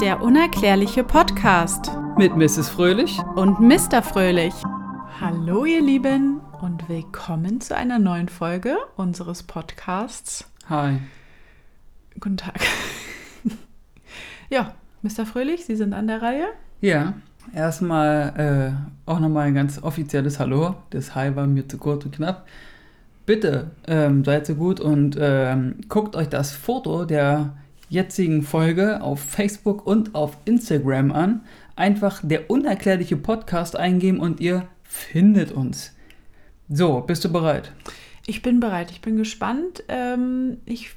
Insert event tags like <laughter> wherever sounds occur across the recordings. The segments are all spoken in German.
Der unerklärliche Podcast Mit Mrs. Fröhlich. und Mr. Fröhlich. Hallo ihr Lieben und willkommen zu einer neuen Folge unseres Podcasts. Hi. Guten Tag. <laughs> ja, Mr. Fröhlich, Sie sind an der Reihe. Ja, erstmal äh, auch nochmal ein ganz offizielles Hallo. Das Hi war mir zu kurz und knapp. Bitte ähm, seid so gut und ähm, guckt euch das Foto der jetzigen Folge auf Facebook und auf Instagram an. Einfach der unerklärliche Podcast eingeben und ihr findet uns. So, bist du bereit? Ich bin bereit, ich bin gespannt. Ähm, ich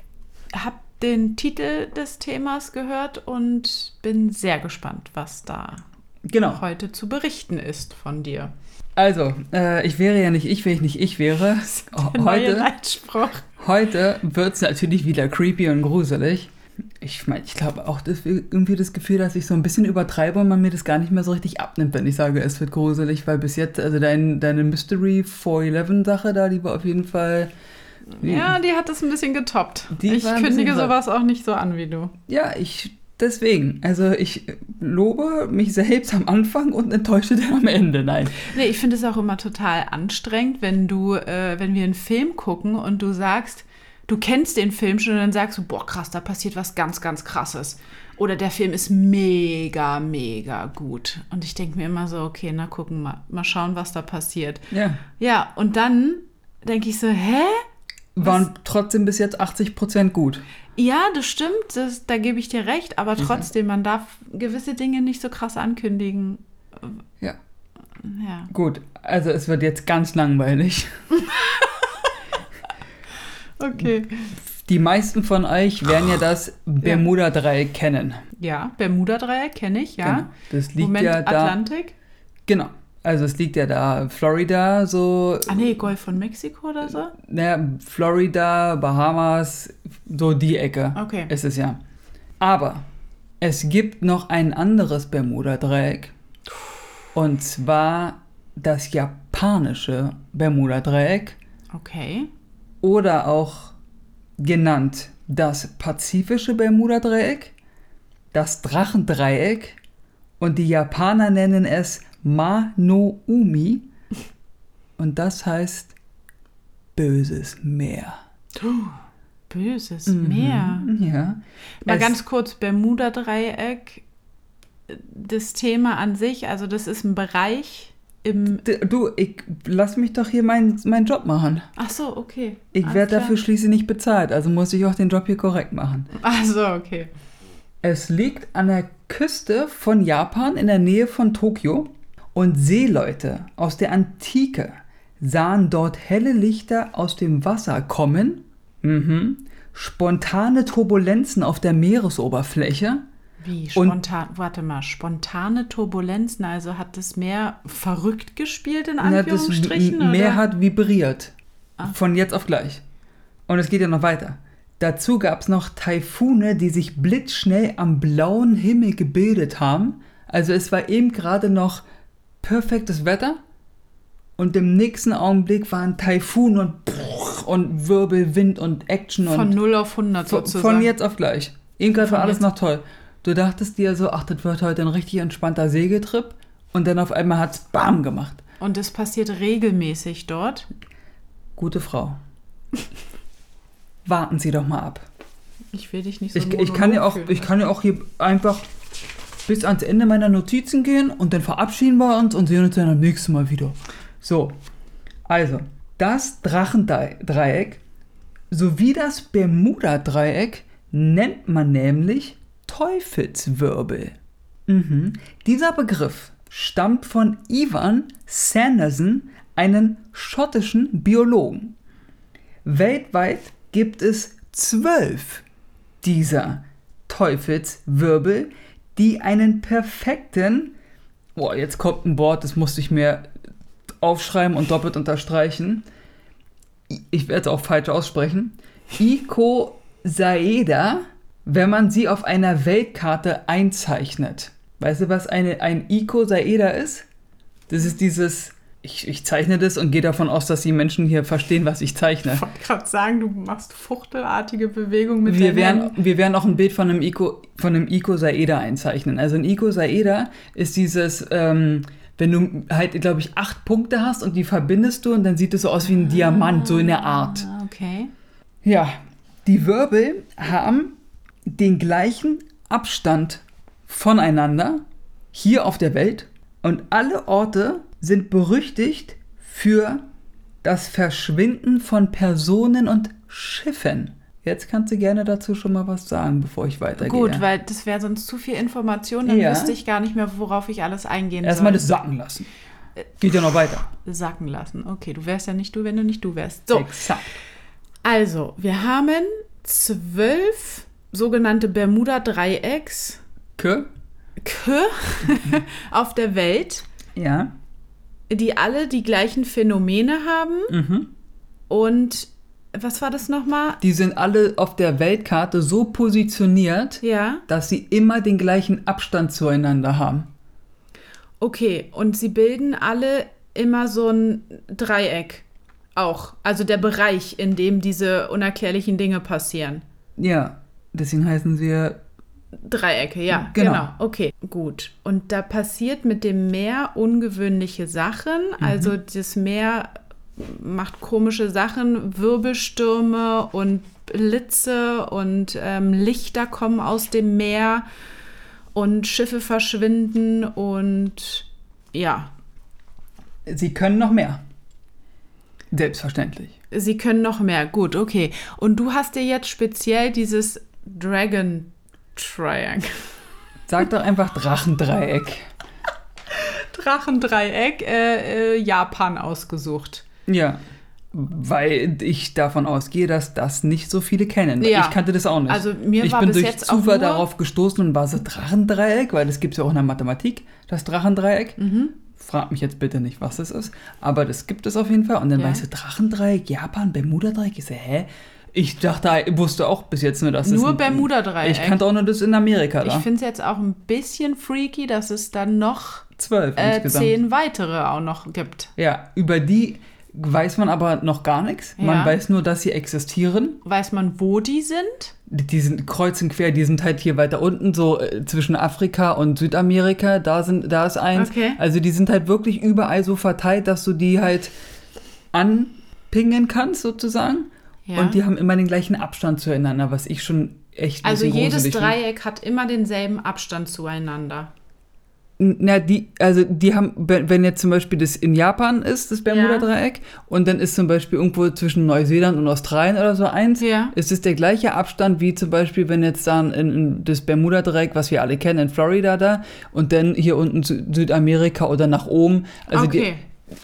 habe den Titel des Themas gehört und bin sehr gespannt, was da Genau. heute zu berichten ist von dir. Also, äh, ich wäre ja nicht ich, wenn ich nicht ich wäre. <laughs> Der neue Heute, Leitspruch. heute wird es natürlich wieder creepy und gruselig. Ich meine, ich glaube auch, dass wir irgendwie das Gefühl, dass ich so ein bisschen übertreibe und man mir das gar nicht mehr so richtig abnimmt, wenn ich sage, es wird gruselig, weil bis jetzt, also dein, deine Mystery 411 Sache da, die war auf jeden Fall. Ja, die hat das ein bisschen getoppt. Ich kündige sowas auch nicht so an wie du. Ja, ich. Deswegen, also ich lobe mich selbst am Anfang und enttäusche dann am Ende. Nein. Nee, ich finde es auch immer total anstrengend, wenn du, äh, wenn wir einen Film gucken und du sagst, du kennst den Film schon und dann sagst du, boah, krass, da passiert was ganz, ganz krasses. Oder der Film ist mega, mega gut. Und ich denke mir immer so, okay, na gucken mal, mal schauen, was da passiert. Ja. Ja, und dann denke ich so, hä? Waren trotzdem bis jetzt 80% gut. Ja, das stimmt, das, da gebe ich dir recht, aber trotzdem, man darf gewisse Dinge nicht so krass ankündigen. Ja. Ja. Gut, also es wird jetzt ganz langweilig. <laughs> Okay. Die meisten von euch werden ja das Bermuda-Dreieck kennen. Ja, Bermuda-Dreieck kenne ich, ja. Genau. Das liegt Moment, ja da. Atlantik? Genau. Also es liegt ja da Florida, so, Ah nee, Golf von Mexiko oder so? naja, Florida, Bahamas, so die Ecke Okay. ist es ja. Aber es gibt noch ein anderes Bermuda-Dreieck. Und zwar das japanische Bermuda-Dreieck. Okay. Oder auch genannt das pazifische Bermuda-Dreieck, das Drachendreieck und die Japaner nennen es Ma no Umi und das heißt böses Meer. Böses Mhm. Meer. Ja. Mal Es- ganz kurz, Bermuda-Dreieck, das Thema an sich, also das ist ein Bereich im... Du, ich lass mich doch hier meinen meinen Job machen. Ach so, okay. Ich werde dafür schließlich nicht bezahlt, also muss ich auch den Job hier korrekt machen. Ach so, okay. Es liegt an der Küste von Japan in der Nähe von Tokio und Seeleute aus der Antike sahen dort helle Lichter aus dem Wasser kommen, mhm. spontane Turbulenzen auf der Meeresoberfläche, Wie Und- spontan, warte mal, spontane Turbulenzen, also hat das Meer verrückt gespielt in Na, das Anführungsstrichen? Meer oder? hat vibriert. Ah. Von jetzt auf gleich. Und es geht ja noch weiter. Dazu gab es noch Taifune, die sich blitzschnell am blauen Himmel gebildet haben. Also es war eben gerade noch perfektes Wetter. Und im nächsten Augenblick waren Taifun und, und Wirbelwind und Action Von und 0 auf 100 von, sozusagen. von jetzt auf gleich. Eben gerade war alles noch toll. Du dachtest dir so, ach, das wird heute ein richtig entspannter Segeltrip. Und dann auf einmal hat's BAM gemacht. Und das passiert regelmäßig dort. Gute Frau. Warten Sie doch mal ab. Ich will dich nicht so Ich, ich, kann ja auch, ich kann ja auch hier einfach bis ans Ende meiner Notizen gehen und dann verabschieden wir uns und sehen uns dann am nächsten Mal wieder. So, also, das Drachendreieck sowie das Bermuda-Dreieck nennt man nämlich Teufelswirbel. Mhm. Dieser Begriff stammt von Ivan Sanderson, einem schottischen Biologen. Weltweit gibt es zwölf dieser Teufelswirbel, die einen perfekten, boah, jetzt kommt ein Wort, das musste ich mir aufschreiben und doppelt unterstreichen. Ich werde es auch falsch aussprechen. Icosaeda, wenn man sie auf einer Weltkarte einzeichnet. Weißt du, was eine, ein Icosaeda ist? Das ist dieses ich, ich zeichne das und gehe davon aus, dass die Menschen hier verstehen, was ich zeichne. Ich wollte gerade sagen, du machst fuchtelartige Bewegungen mit Wir den werden, wir werden auch ein Bild von einem Ico, von einem Icosaeder einzeichnen. Also ein Icosaeder ist dieses, ähm, wenn du halt, glaube ich, acht Punkte hast und die verbindest du und dann sieht es so aus wie ein Diamant, so in der Art. Ah, okay. Ja, die Wirbel haben den gleichen Abstand voneinander hier auf der Welt und alle Orte sind berüchtigt für das Verschwinden von Personen und Schiffen. Jetzt kannst du gerne dazu schon mal was sagen, bevor ich weitergehe. Gut, weil das wäre sonst zu viel Information, dann Ja. wüsste ich gar nicht mehr, worauf ich alles eingehen Erstmal soll. das sacken lassen. Geht ja noch weiter. Sacken lassen. Okay, du wärst ja nicht du, wenn du nicht du wärst. So, Exakt. also, wir haben zwölf sogenannte Bermuda-Dreiecks Kö? Kö <laughs> auf der Welt, Ja. die alle die gleichen Phänomene haben. Mhm. Und was war das nochmal? Die sind alle auf der Weltkarte so positioniert, Ja, dass sie immer den gleichen Abstand zueinander haben. okay. Und sie bilden alle immer so ein Dreieck auch. Also der Bereich, in dem diese unerklärlichen Dinge passieren. Ja, deswegen heißen sie Dreiecke, ja, Genau. genau. Okay, gut. Und da passiert mit dem Meer ungewöhnliche Sachen. Also das Meer macht komische Sachen, Wirbelstürme und Blitze und ähm, Lichter kommen aus dem Meer und Schiffe verschwinden und ja, Sie können noch mehr. Selbstverständlich. sie können noch mehr. Gut, okay. Und du hast dir jetzt speziell dieses Dragon Triangle. Sag doch einfach Drachendreieck. Drachendreieck äh, äh, Japan ausgesucht. Ja. Weil ich davon ausgehe, dass das nicht so viele kennen. Ja. Ich kannte das auch nicht. Also mir ich war bin bis durch Zufall darauf gestoßen und war so Drachendreieck, weil das gibt es ja auch in der Mathematik, das Drachendreieck. Mhm. Frag mich jetzt bitte nicht, was das ist, aber das gibt es auf jeden Fall. Und dann Ja. weißt du, Drachendreieck, Japan, Bermuda-Dreieck. Ich so, hä? Ich dachte, ich wusste auch bis jetzt nur, dass es Nur ein- Bermuda-Dreieck. Ich kannte auch nur das in Amerika Ich da. finde es jetzt auch ein bisschen freaky, dass es dann noch Zwölf äh, zehn weitere auch noch gibt. Ja, über die weiß man aber noch gar nichts. Man Ja. weiß nur, dass sie existieren. Weiß man, wo die sind? Die, die sind kreuz und quer, die sind halt hier weiter unten, so äh, zwischen Afrika und Südamerika. Da, sind, da ist eins. Okay. Also die sind halt wirklich überall so verteilt, dass du die halt anpingen kannst, sozusagen. Ja. Und die haben immer den gleichen Abstand zueinander, was ich schon echt also jedes finde. Dreieck hat immer denselben Abstand zueinander. Na, die, also die haben, wenn jetzt zum Beispiel das in Japan ist, das Bermuda-Dreieck, und dann ist zum Beispiel irgendwo zwischen Neuseeland und Australien oder so eins, Ja. ist es der gleiche Abstand wie zum Beispiel, wenn jetzt dann in, in das Bermuda-Dreieck, was wir alle kennen, in Florida da, und dann hier unten Sü Südamerika oder nach oben. Also okay.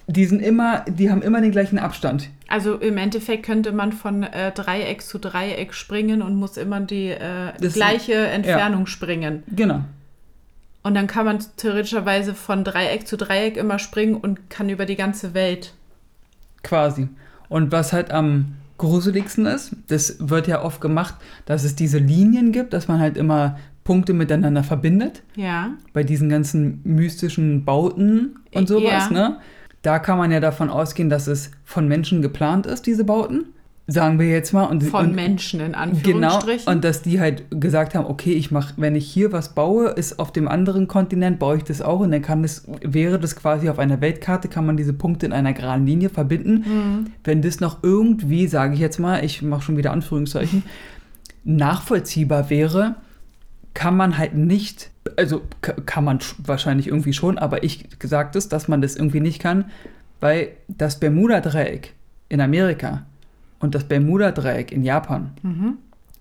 Die, sind immer, die haben immer den gleichen Abstand. Also im Endeffekt könnte man von äh, Dreieck zu Dreieck springen und muss immer die äh, gleiche Entfernung springen. Genau. Und dann kann man theoretischerweise von Dreieck zu Dreieck immer springen und kann über die ganze Welt. Quasi. Und was halt am gruseligsten ist, das wird ja oft gemacht, dass es diese Linien gibt, dass man halt immer Punkte miteinander verbindet. Ja. bei diesen ganzen mystischen Bauten und sowas, Ja. ne? Da kann man ja davon ausgehen, dass es von Menschen geplant ist, diese Bauten. Sagen wir jetzt mal. Und, Von und, Menschen in Genau. Anführungsstrichen. Und dass die halt gesagt haben, okay, ich mache, wenn ich hier was baue, ist auf dem anderen Kontinent, baue ich das auch und dann kann das, wäre das quasi auf einer Weltkarte, kann man diese Punkte in einer geraden Linie verbinden. Mhm. Wenn das noch irgendwie, sage ich jetzt mal, ich mache schon wieder Anführungszeichen, <laughs> nachvollziehbar wäre, kann man halt nicht, also kann man sch- wahrscheinlich irgendwie schon, aber ich gesagt ist, dass man das irgendwie nicht kann, weil das Bermuda-Dreieck in Amerika und das Bermuda-Dreieck in Japan Mhm.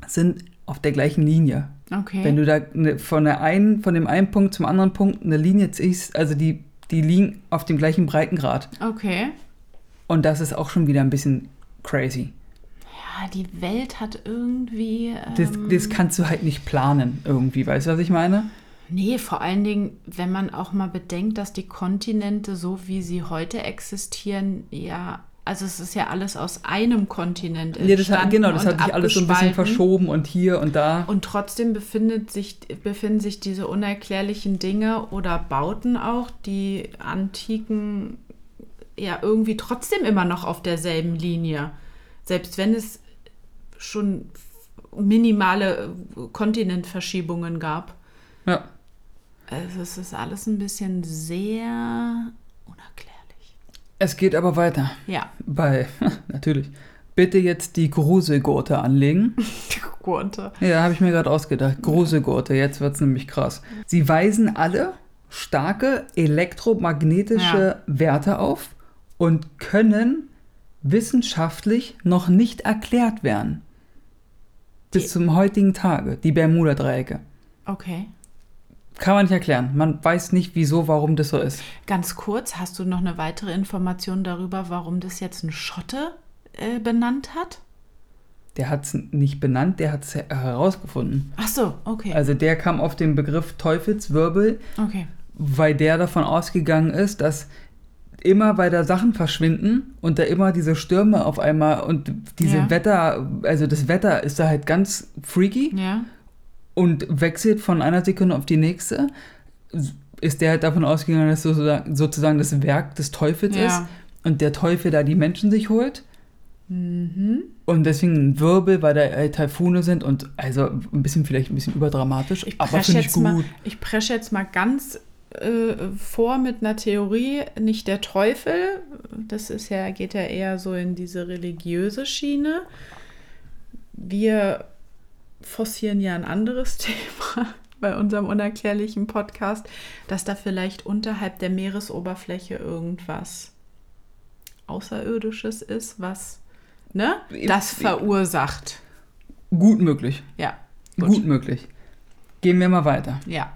sind auf der gleichen Linie. Okay. Wenn du da ne, von, der einen, von dem einen Punkt zum anderen Punkt eine Linie ziehst, also die, die liegen auf dem gleichen Breitengrad. okay. Und das ist auch schon wieder ein bisschen crazy. Ja, die Welt hat irgendwie. Ähm, Das, das kannst du halt nicht planen irgendwie, weißt du, was ich meine? Nee, vor allen Dingen, wenn man auch mal bedenkt, dass die Kontinente, so wie sie heute existieren, ja. Also es ist ja alles aus einem Kontinent Ja, das hat, entstanden genau, das hat sich alles so ein bisschen verschoben und hier und da. Und trotzdem befindet sich, befinden sich diese unerklärlichen Dinge oder Bauten auch, die antiken ja irgendwie trotzdem immer noch auf derselben Linie. Selbst wenn es schon minimale Kontinentverschiebungen gab. Ja. Also es ist alles ein bisschen sehr unerklärlich. Es geht aber weiter. Ja. Bei, <laughs> natürlich. Bitte jetzt die Gruselgurte anlegen. <laughs> Gurte. Ja, habe ich mir gerade ausgedacht. Gruselgurte, jetzt wird es nämlich krass. Sie weisen alle starke elektromagnetische Ja. Werte auf und können wissenschaftlich noch nicht erklärt werden. Bis Die- zum heutigen Tage, die Bermuda-Dreiecke. Okay. Kann man nicht erklären. Man weiß nicht, wieso, warum das so ist. Ganz kurz, hast du noch eine weitere Information darüber, warum das jetzt ein Schotte äh, benannt hat? Der hat es nicht benannt, der hat es herausgefunden. Ach so, okay. Also der kam auf den Begriff Teufelswirbel, okay. weil der davon ausgegangen ist, dass immer weiter Sachen verschwinden und da immer diese Stürme auf einmal und diese Ja. Wetter, also das Wetter ist da halt ganz freaky Ja. Und wechselt von einer Sekunde auf die nächste. Ist der halt davon ausgegangen, dass sozusagen, sozusagen das Werk des Teufels Ja. ist und der Teufel da die Menschen sich holt. Mhm. Und deswegen ein Wirbel, weil da äh, Taifune sind und also ein bisschen vielleicht ein bisschen überdramatisch, Ich aber presche finde ich jetzt, gut. mal, ich presche jetzt mal ganz äh, vor mit einer Theorie, nicht der Teufel, das ist ja, geht ja eher so in diese religiöse Schiene. Wir forcieren ja ein anderes <laughs> Thema bei unserem unerklärlichen Podcast, dass da vielleicht unterhalb der Meeresoberfläche irgendwas Außerirdisches ist, was ne, das verursacht. Gut möglich. Ja, Gut. möglich. Gehen wir mal weiter. ja.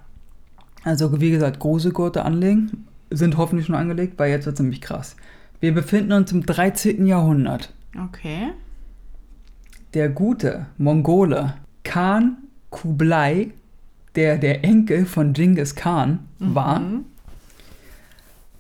Also wie gesagt, große Gurte anlegen, sind hoffentlich schon angelegt, weil jetzt wird es nämlich krass. Wir befinden uns im 13. Jahrhundert. Okay. Der gute Mongole Khan Kublai, der der Enkel von Genghis Khan war, Mhm.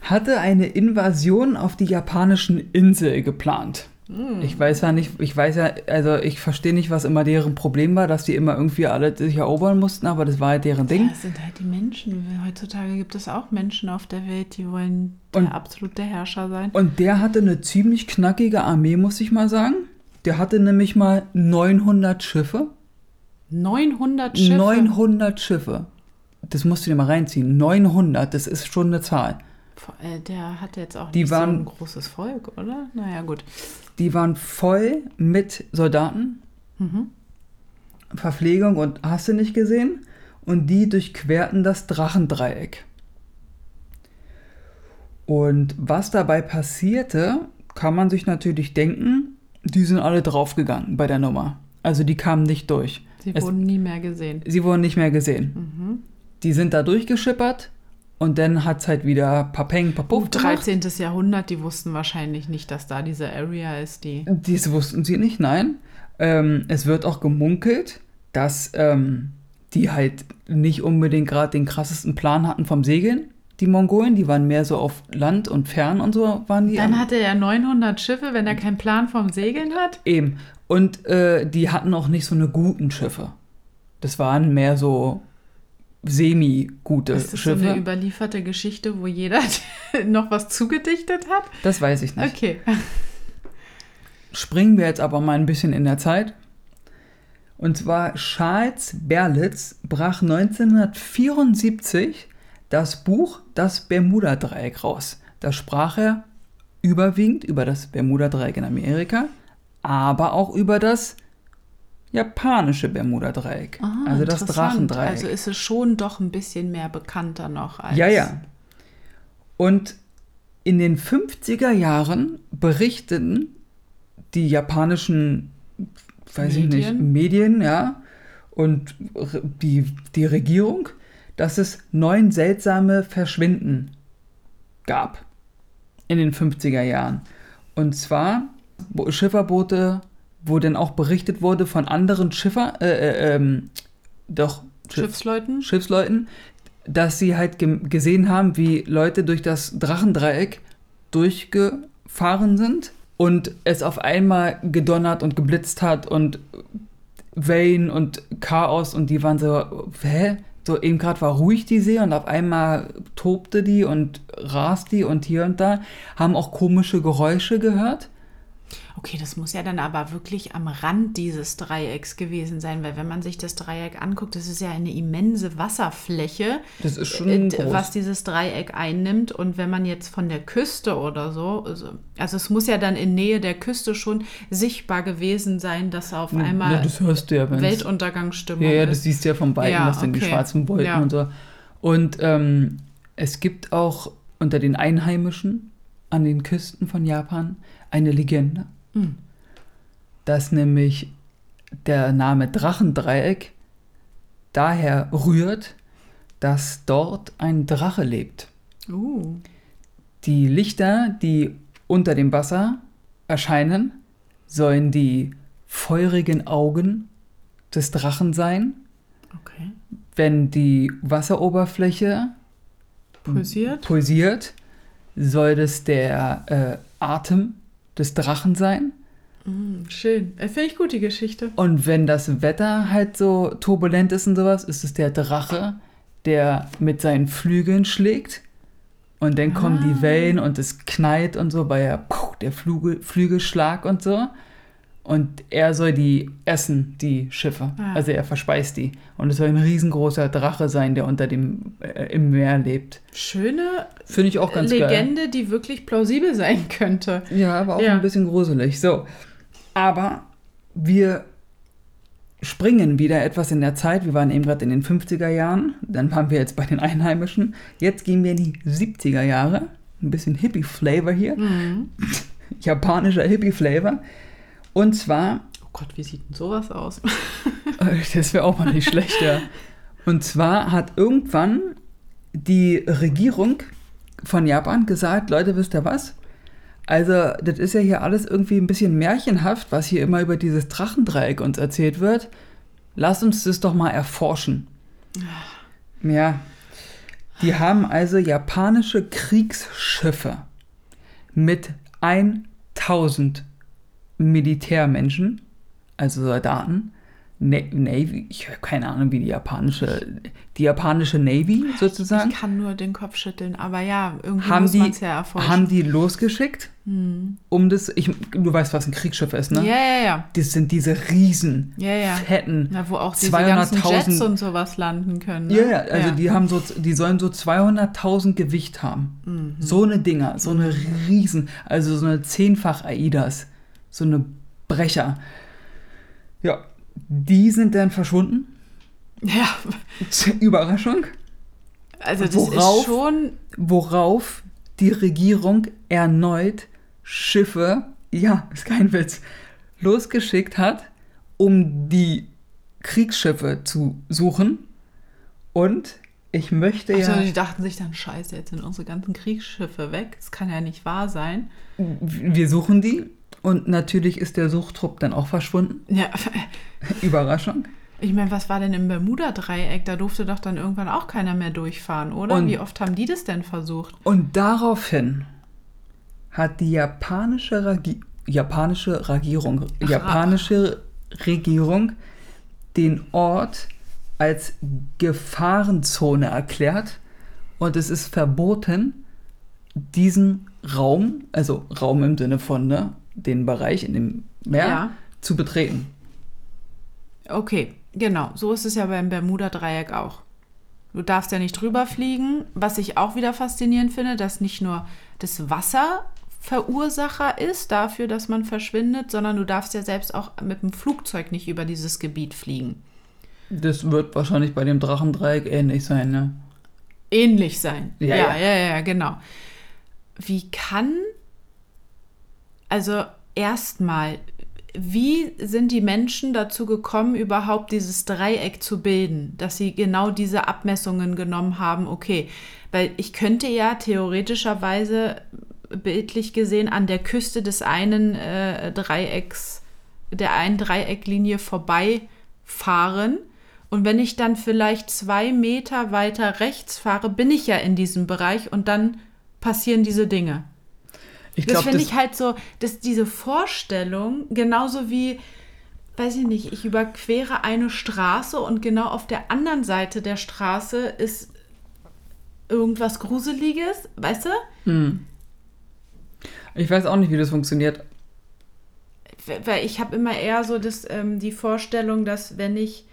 hatte eine Invasion auf die japanischen Insel geplant. Mhm. Ich weiß ja nicht, ich weiß ja, also ich verstehe nicht, was immer deren Problem war, dass die immer irgendwie alle sich erobern mussten, aber das war halt deren Ja, Ding. das sind halt die Menschen. Heutzutage gibt es auch Menschen auf der Welt, die wollen der Und- absolute Herrscher sein. Und der hatte eine ziemlich knackige Armee, muss ich mal sagen. Der hatte nämlich mal 900 Schiffe. 900 Schiffe. 900 Schiffe. Das musst du dir mal reinziehen. 900, das ist schon eine Zahl. Äh, Der hat jetzt auch Die nicht waren- so ein großes Volk, oder? Naja, gut. Die waren voll mit Soldaten, Mhm. Verpflegung und hast du nicht gesehen? Und die durchquerten das Drachendreieck. Und was dabei passierte, kann man sich natürlich denken, die sind alle draufgegangen bei der Nummer. Also die kamen nicht durch. Sie Es- wurden nie mehr gesehen. Sie wurden nicht mehr gesehen. Mhm. Die sind da durchgeschippert und dann hat es halt wieder Papeng, Papuff Gut, gemacht. 13. Jahrhundert, die wussten wahrscheinlich nicht, dass da diese Area ist, die. Dies wussten sie nicht, nein. Ähm, es wird auch gemunkelt, dass ähm, die halt nicht unbedingt gerade den krassesten Plan hatten vom Segeln, die Mongolen. Die waren mehr so auf Land und fern und so waren die. Dann hatte er 900 Schiffe, wenn er keinen Plan vom Segeln hat. Eben. Und äh, die hatten auch nicht so eine guten Schiffe. Das waren mehr so semi-gute Ist das so eine Schiffe. überlieferte Geschichte, wo jeder <laughs> noch was zugedichtet hat? das weiß ich nicht. Okay. Springen wir jetzt aber mal ein bisschen in der Zeit. Und zwar Charles Berlitz brach 1974 das Buch Das Bermuda-Dreieck raus. Da sprach er überwiegend über das Bermuda-Dreieck in Amerika, aber auch über das japanische Bermuda-Dreieck. Ah, also das. Drachendreieck. Also ist es schon doch ein bisschen mehr bekannter noch als. Ja, ja. Und in den 50er Jahren berichteten die japanischen, weiß ich nicht, Medien? Medien, ja, und die, die Regierung, dass es neun seltsame Verschwinden gab in den 50er Jahren. Und zwar Schifferboote, wo dann auch berichtet wurde von anderen Schiffer, äh, äh, ähm, doch, Schiff- Schiffsleuten. Schiffsleuten, dass sie halt gesehen haben, wie Leute durch das Drachendreieck durchgefahren sind und es auf einmal gedonnert und geblitzt hat und Wellen und Chaos und die waren so, hä? So eben gerade war ruhig die See und auf einmal tobte die und rast die und hier und da, haben auch komische Geräusche gehört. Okay, das muss ja dann aber wirklich am Rand dieses Dreiecks gewesen sein, weil wenn man sich das Dreieck anguckt, das ist ja eine immense Wasserfläche, Das ist schon äh, groß. was dieses Dreieck einnimmt. Und wenn man jetzt von der Küste oder so, also, also es muss ja dann in Nähe der Küste schon sichtbar gewesen sein, dass auf einmal ja, das hörst du ja, Weltuntergangsstimmung Ja, ja, das ist. siehst du ja von Weitem, Ja, sind die okay. schwarzen Wolken Ja. und so. Und ähm, es gibt auch unter den Einheimischen an den Küsten von Japan eine Legende, Hm. dass nämlich der Name Drachendreieck daher rührt, dass dort ein Drache lebt. Uh, Die Lichter, die unter dem Wasser erscheinen, sollen die feurigen Augen des Drachen sein. okay. Wenn die Wasseroberfläche Pulsiert? pulsiert, soll das der äh, Atem des Drachen sein. Mm, schön. Äh, Finde ich gut, die Geschichte. Und wenn das Wetter halt so turbulent ist und sowas, ist es der Drache, der mit seinen Flügeln schlägt. Und dann kommen Ah. die Wellen und es knallt und so, bei der, der Flügel, Flügelschlag und so. Und er soll die essen, die Schiffe. Ah. Also er verspeist die. Und es soll ein riesengroßer Drache sein, der unter dem äh, im Meer lebt. Schöne Finde ich auch ganz geil. Legende, die wirklich plausibel sein könnte. Ja, aber auch Ja. ein bisschen gruselig. So. Aber wir springen wieder etwas in der Zeit. Wir waren eben gerade in den 50er Jahren. Dann waren wir jetzt bei den Einheimischen. Jetzt gehen wir in die 70er Jahre. Ein bisschen Hippie-Flavor hier. Mhm. Japanischer Hippie-Flavor. Und zwar, Oh Gott, wie sieht denn sowas aus? <laughs> das wäre auch mal nicht schlecht, ja. Und zwar hat irgendwann die Regierung von Japan gesagt, Leute, wisst ihr was? Also, das ist ja hier alles irgendwie ein bisschen märchenhaft, was hier immer über dieses Drachendreieck uns erzählt wird. Lasst uns das doch mal erforschen. Ja. Die haben also japanische Kriegsschiffe mit 1000 Militärmenschen, also Soldaten, Na Navy, ich habe keine Ahnung, wie die japanische, die japanische Navy sozusagen, Ich kann nur den Kopf schütteln, aber ja, irgendwie haben muss die, man es ja erforschen. haben die losgeschickt, um das, ich, du weißt, was ein Kriegsschiff ist, ne? ja, ja, ja. Das sind diese riesen, Ja, ja. fetten, Na, wo auch diese ganzen 200.000 Jets und sowas landen können. Ne? Ja, ja, also die haben so, die sollen so 200.000 Gewicht haben. Mhm. So eine Dinger, so eine riesen, also so eine zehnfach AIDAs, so eine Brecher. Ja, die sind dann verschwunden. Ja, Überraschung. also das Worauf? ist schon. Worauf die Regierung erneut Schiffe, ja, ist kein Witz, losgeschickt hat, um die Kriegsschiffe zu suchen. Und ich möchte Also ja. die dachten sich dann, scheiße, jetzt sind unsere ganzen Kriegsschiffe weg. Das kann ja nicht wahr sein. Wir suchen die und natürlich ist der Suchtrupp dann auch verschwunden. Ja, <laughs> Überraschung. ich meine, was war denn im Bermuda-Dreieck? Da durfte doch dann irgendwann auch keiner mehr durchfahren, oder? Und- Wie oft haben die das denn versucht? Und daraufhin hat die japanische, Regi japanische Regierung, japanische Regierung den Ort als Gefahrenzone erklärt und es ist verboten, diesen Raum, also Raum im Sinne von ne, den Bereich in dem Meer, Ja. zu betreten. Okay, genau. So ist es ja beim Bermuda-Dreieck auch. Du darfst ja nicht drüber fliegen, was ich auch wieder faszinierend finde, dass nicht nur das Wasser Verursacher ist dafür, dass man verschwindet, sondern du darfst ja selbst auch mit dem Flugzeug nicht über dieses Gebiet fliegen. Das wird wahrscheinlich bei dem Drachendreieck ähnlich sein, ne? Ähnlich sein. Ja, ja, ja. ja, ja, genau. Wie kann, also erstmal, wie sind die Menschen dazu gekommen, überhaupt dieses Dreieck zu bilden, dass sie genau diese Abmessungen genommen haben? Okay, weil ich könnte ja theoretischerweise bildlich gesehen an der Küste des einen äh, Dreiecks, der einen Dreiecklinie vorbeifahren. Und wenn ich dann vielleicht zwei Meter weiter rechts fahre, bin ich ja in diesem Bereich und dann passieren diese Dinge. Ich Das glaube, finde das, ich halt so, dass diese Vorstellung, genauso wie, weiß ich nicht, ich überquere eine Straße und genau auf der anderen Seite der Straße ist irgendwas Gruseliges, weißt du? Hm. Ich weiß auch nicht, wie das funktioniert. Weil ich habe immer eher so das, ähm, die Vorstellung, dass wenn ich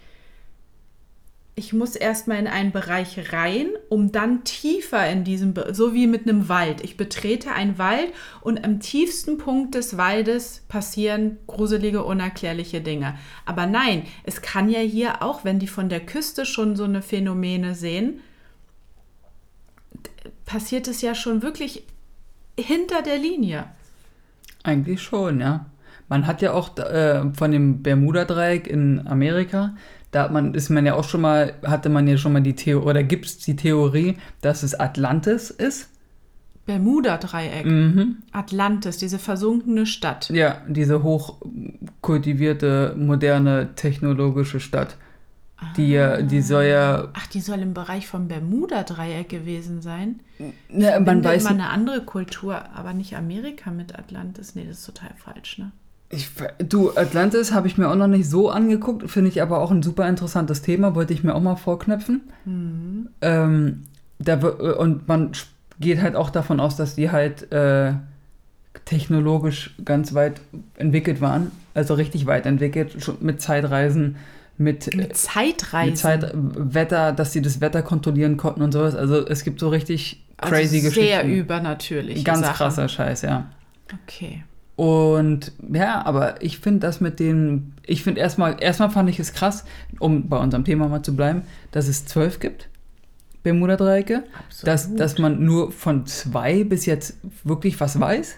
ich muss erstmal in einen Bereich rein, um dann tiefer in diesem, Be so wie mit einem Wald. Ich betrete einen Wald und am tiefsten Punkt des Waldes passieren gruselige, unerklärliche Dinge. Aber nein, es kann ja hier auch, wenn die von der Küste schon so eine Phänomene sehen, passiert es ja schon wirklich hinter der Linie. Eigentlich schon, ja. Man hat ja auch äh, von dem Bermuda-Dreieck in Amerika, da hat man, ist man ja auch schon mal, hatte man ja schon mal die Theorie, oder gibt es die Theorie, dass es Atlantis ist? Bermuda-Dreieck. Mhm. Atlantis, diese versunkene Stadt. Ja, diese hochkultivierte, moderne, technologische Stadt. Die, ja- die soll ja, Ach, die soll im Bereich vom Bermuda-Dreieck gewesen sein. ne, man Man weiß, immer eine andere Kultur, aber nicht Amerika mit Atlantis. Nee, das ist total falsch, ne? Ich, du, Atlantis habe ich mir auch noch nicht so angeguckt, finde ich aber auch ein super interessantes Thema, wollte ich mir auch mal vorknöpfen. Ähm, da, wir- und man geht halt auch davon aus, dass die halt äh, technologisch ganz weit entwickelt waren, also richtig weit entwickelt, schon mit Zeitreisen, mit, Mit Zeitreisen. mit Zeit, Wetter, dass sie das Wetter kontrollieren konnten und sowas. Also es gibt so richtig crazy also sehr Geschichten. übernatürlich. Ganz Sachen. krasser Scheiß, ja. Okay. Und ja, aber ich finde das mit den, ich finde erstmal, erstmal fand ich es krass, um bei unserem Thema mal zu bleiben, dass es zwölf gibt, Bermuda-Dreiecke, dass, dass man nur von zwei bis jetzt wirklich was weiß.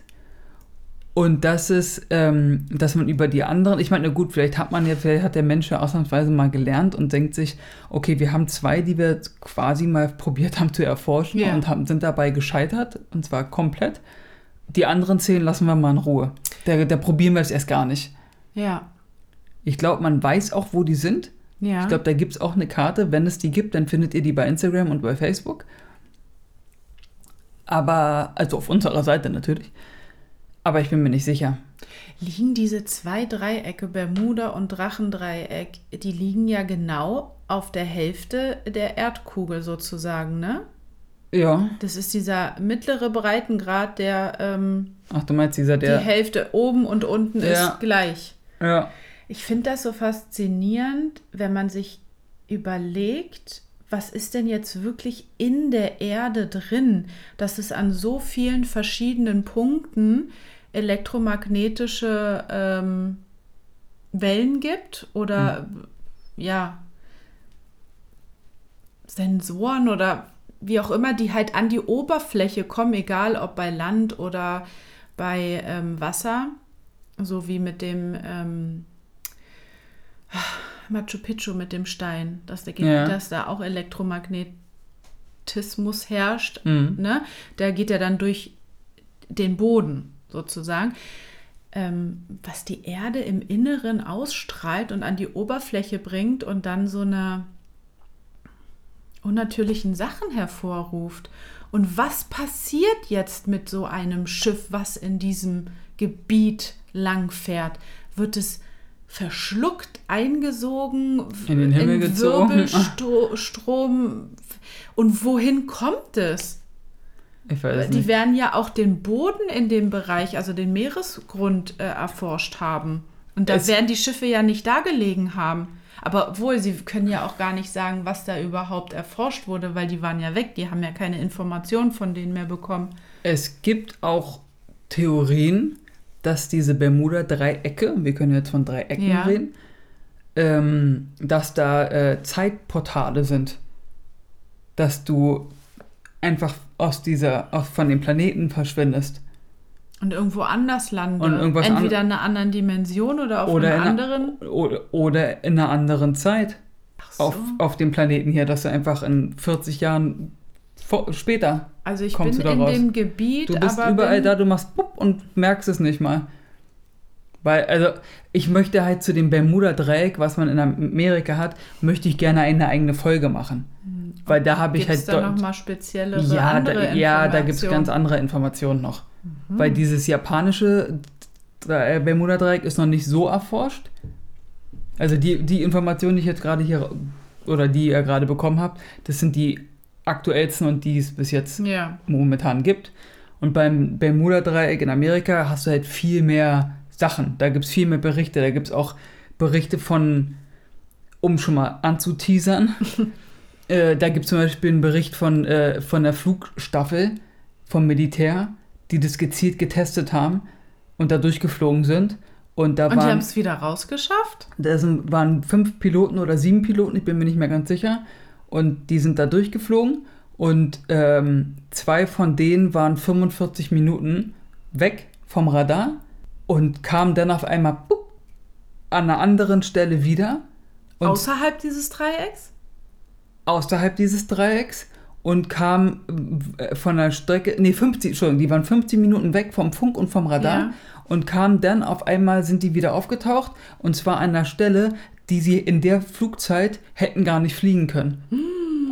Und dass es, ähm, dass man über die anderen, ich meine, na gut, vielleicht hat man ja, vielleicht hat der Mensch ja ausnahmsweise mal gelernt und denkt sich, okay, wir haben zwei, die wir quasi mal <laughs> probiert haben zu erforschen Ja. und haben, sind dabei gescheitert, und zwar komplett. Die anderen zehn lassen wir mal in Ruhe. Da, da probieren wir es erst gar nicht. Ja. Ich glaube, man weiß auch, wo die sind. Ja. Ich glaube, da gibt es auch eine Karte. Wenn es die gibt, dann findet ihr die bei Instagram und bei Facebook. Aber, also auf unserer Seite natürlich. Aber ich bin mir nicht sicher. liegen diese zwei Dreiecke, Bermuda und Drachendreieck, die liegen ja genau auf der Hälfte der Erdkugel sozusagen, ne? Ja. Das ist dieser mittlere Breitengrad, der ähm, Ach, du meinst dieser, die der. Hälfte oben und unten Ja. ist gleich. Ja. Ich finde das so faszinierend, wenn man sich überlegt, was ist denn jetzt wirklich in der Erde drin, dass es an so vielen verschiedenen Punkten elektromagnetische ähm, Wellen gibt oder ja Sensoren oder wie auch immer, die halt an die Oberfläche kommen, egal ob bei Land oder bei ähm, Wasser, so wie mit dem ähm, Machu Picchu mit dem Stein, dass, da, Ja. dass da auch Elektromagnetismus herrscht. Mhm. Ne? Der geht ja dann durch den Boden sozusagen. Ähm, was die Erde im Inneren ausstrahlt und an die Oberfläche bringt und dann so eine unnatürlichen Sachen hervorruft. Und was passiert jetzt mit so einem Schiff, was in diesem Gebiet langfährt? Wird es verschluckt, eingesogen, In den Himmel gezogen? Wirbelstrom? Und wohin kommt es? Ich weiß Die nicht. werden ja auch den Boden in dem Bereich, also den Meeresgrund äh, erforscht haben. Und da Es- werden die Schiffe ja nicht da gelegen haben. Aber obwohl, sie können ja auch gar nicht sagen, was da überhaupt erforscht wurde, weil die waren ja weg. Die haben ja keine Informationen von denen mehr bekommen. Es gibt auch Theorien, dass diese Bermuda-Dreiecke, wir können jetzt von Dreiecken Ja. reden, ähm, dass da äh, Zeitportale sind. Dass du einfach aus dieser, aus, von dem Planeten verschwindest. Und irgendwo anders landen. Und irgendwas Entweder in einer anderen Dimension oder auf Oder einer- anderen. Oder, oder in einer anderen Zeit Ach so. auf, auf dem Planeten hier, dass du einfach in 40 Jahren vor, später, also ich kommst bin du in raus? dem Gebiet, du bist überall da, du machst pup und merkst es nicht mal. Weil, also, ich möchte halt zu dem Bermuda-Dreieck, was man in Amerika hat, möchte ich gerne eine eigene Folge machen. Weil da habe ich Gibt es halt da nochmal speziellere ja, andere da, ja, da gibt es ganz andere Informationen noch. Mhm. Weil dieses japanische äh, Bermuda-Dreieck ist noch nicht so erforscht. Also die, die Informationen, die ich jetzt gerade hier oder die ihr gerade bekommen habt, das sind die aktuellsten und die es bis jetzt Ja. momentan gibt. Und beim Bermuda-Dreieck in Amerika hast du halt viel mehr Sachen. Da gibt es viel mehr Berichte. Da gibt es auch Berichte von, um schon mal anzuteasern, <laughs> äh, da gibt es zum Beispiel einen Bericht von, äh, von der Flugstaffel vom Militär, die das gezielt getestet haben und da durchgeflogen sind. Und da Und die haben waren, es wieder rausgeschafft? da sind, waren fünf Piloten oder sieben Piloten, ich bin mir nicht mehr ganz sicher. Und die sind da durchgeflogen. Und ähm, zwei von denen waren 45 Minuten weg vom Radar und kamen dann auf einmal bup, an einer anderen Stelle wieder. Außerhalb dieses Dreiecks? außerhalb dieses Dreiecks und kam äh, von der Strecke, nee, 50, Entschuldigung, die waren 15 Minuten weg vom Funk und vom Radar Ja. und kamen dann auf einmal, sind die wieder aufgetaucht und zwar an einer Stelle, die sie in der Flugzeit hätten gar nicht fliegen können.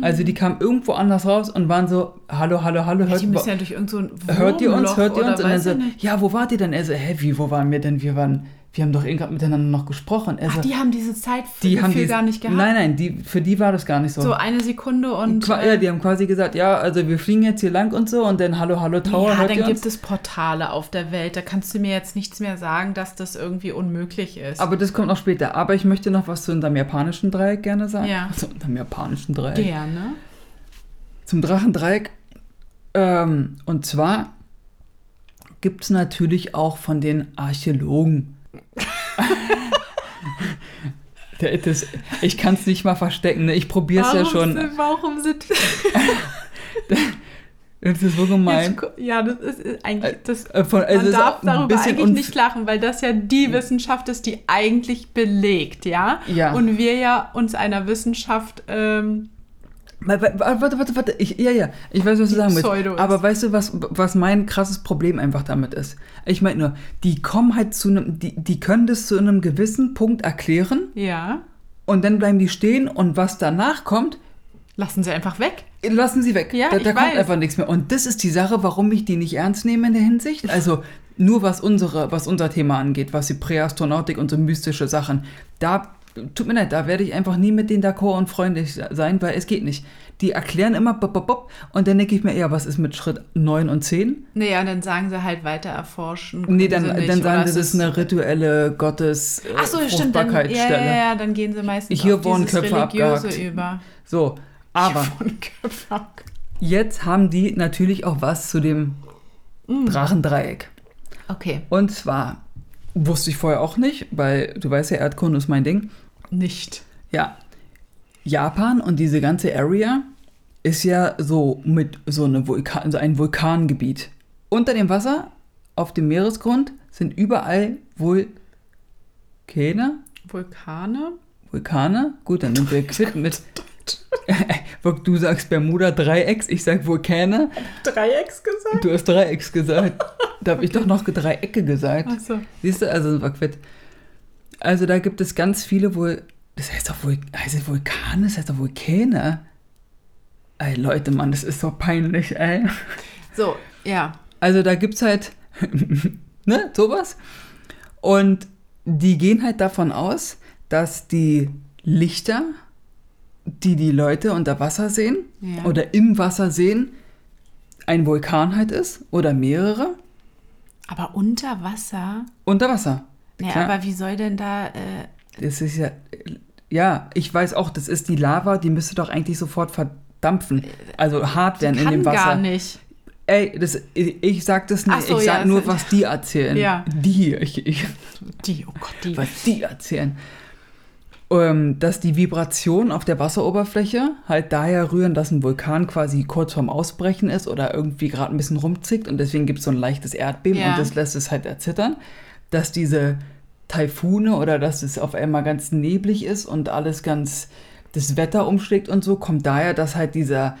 Also die kamen irgendwo anders raus und waren so, hallo, hallo, hallo, Ja, hört, ja ein hört ihr uns, hört ihr uns? Und dann so, ich nicht. ja, wo wart ihr denn? Er so, hä, wie, wo waren wir denn? Wir waren, wir haben doch gerade miteinander noch gesprochen. Er Ach, so, die haben diese Zeit die haben Gefühl die, gar nicht gehabt. Nein, nein, die, für die war das gar nicht so. So eine Sekunde und. Qua- ja, die haben quasi gesagt, ja, also wir fliegen jetzt hier lang und so und dann hallo, hallo Tower, ja, dann gibt uns? es Portale auf der Welt. Da kannst du mir jetzt nichts mehr sagen, dass das irgendwie unmöglich ist. Aber das kommt noch später. Aber ich möchte noch was zu unserem japanischen Dreieck gerne sagen. Ja. Also unserem japanischen Dreieck. Gerne. Zum Drachendreieck. Ähm, und zwar gibt es natürlich auch von den Archäologen. <laughs> Der, das, ich kann es nicht mal verstecken, ne? ich probiere es ja schon. Sind, warum sind. <laughs> Das ist so gemein. Jetzt, ja, das ist ist eigentlich. Das, Äh, von, also man darf darüber eigentlich nicht lachen, weil das ja die Wissenschaft ist, die eigentlich belegt, ja? Ja. Und wir ja uns einer Wissenschaft. Ähm, Warte, warte, warte, warte. Ich, ja, ja, ich weiß, was du sagen willst. Aber weißt du, was, was mein krasses Problem einfach damit ist? Ich meine nur, die kommen halt zu einem, die, die können das zu einem gewissen Punkt erklären ja. und dann bleiben die stehen und was danach kommt, Lassen sie einfach weg. lassen sie weg. Ja, da da kommt weiß. einfach nichts mehr. Und das ist die Sache, warum ich die nicht ernst nehme in der Hinsicht. Also nur was unsere, was unser Thema angeht, was die Präastronautik und so mystische Sachen. Da, tut mir leid, da werde ich einfach nie mit denen d'accord und freundlich sein, weil es geht nicht. Die erklären immer bop, bop, bop, und dann denke ich mir, ja, was ist mit Schritt 9 und 10? Naja, dann sagen sie halt weiter erforschen. Nee, dann, nicht, dann sagen sie, das ist eine rituelle Gottes äh, Ach so, stimmt. Dann, ja, ja, ja, dann gehen sie meistens Hier auf wurden Köpfe Religiöse abgehakt. über. So, aber <laughs> jetzt haben die natürlich auch was zu dem Mm. Drachendreieck. Okay, Und zwar wusste ich vorher auch nicht, weil du weißt ja, Erdkunde ist mein Ding. nicht. Ja, Japan und diese ganze Area ist ja so mit so, eine Vulkan, so ein Vulkangebiet. Unter dem Wasser, auf dem Meeresgrund, sind überall Vulkane. Vulkane? Vulkane? Gut, dann sind wir quitt mit. <laughs> <laughs> du sagst Bermuda-Dreiecks, ich sag Vulkane. Dreiecks gesagt? Du hast Dreiecks gesagt. <laughs> Da habe ich doch noch Dreiecke gesagt. Achso. Siehst du, also wir quitt. Also da gibt es ganz viele wohl. Das heißt doch Vul heißt es Vulkane, das heißt doch Vulkane. Ey, Leute, Mann, das ist so peinlich, ey. So, ja. Also da gibt's halt, <laughs> ne, sowas. Und die gehen halt davon aus, dass die Lichter, die die Leute unter Wasser sehen Ja. oder im Wasser sehen, ein Vulkan halt ist oder mehrere Aber unter Wasser? unter Wasser. Nee, Klar. aber wie soll denn da. Äh, Das ist ja, ja, ich weiß auch, das ist die Lava, die müsste doch eigentlich sofort verdampfen. Also hart werden in dem Wasser. gar nicht. Ey, das, ich, ich sag das nicht, so, ich sag ja, nur, was die erzählen. Ja. Die, ich, ich, Die, oh Gott, die. was die erzählen. Ähm, dass die Vibration auf der Wasseroberfläche halt daher rühren, dass ein Vulkan quasi kurz vorm Ausbrechen ist oder irgendwie gerade ein bisschen rumzickt und deswegen gibt es so ein leichtes Erdbeben Ja. und das lässt es halt erzittern. Dass diese Taifune oder dass es auf einmal ganz neblig ist und alles ganz das Wetter umschlägt und so, kommt daher, dass halt dieser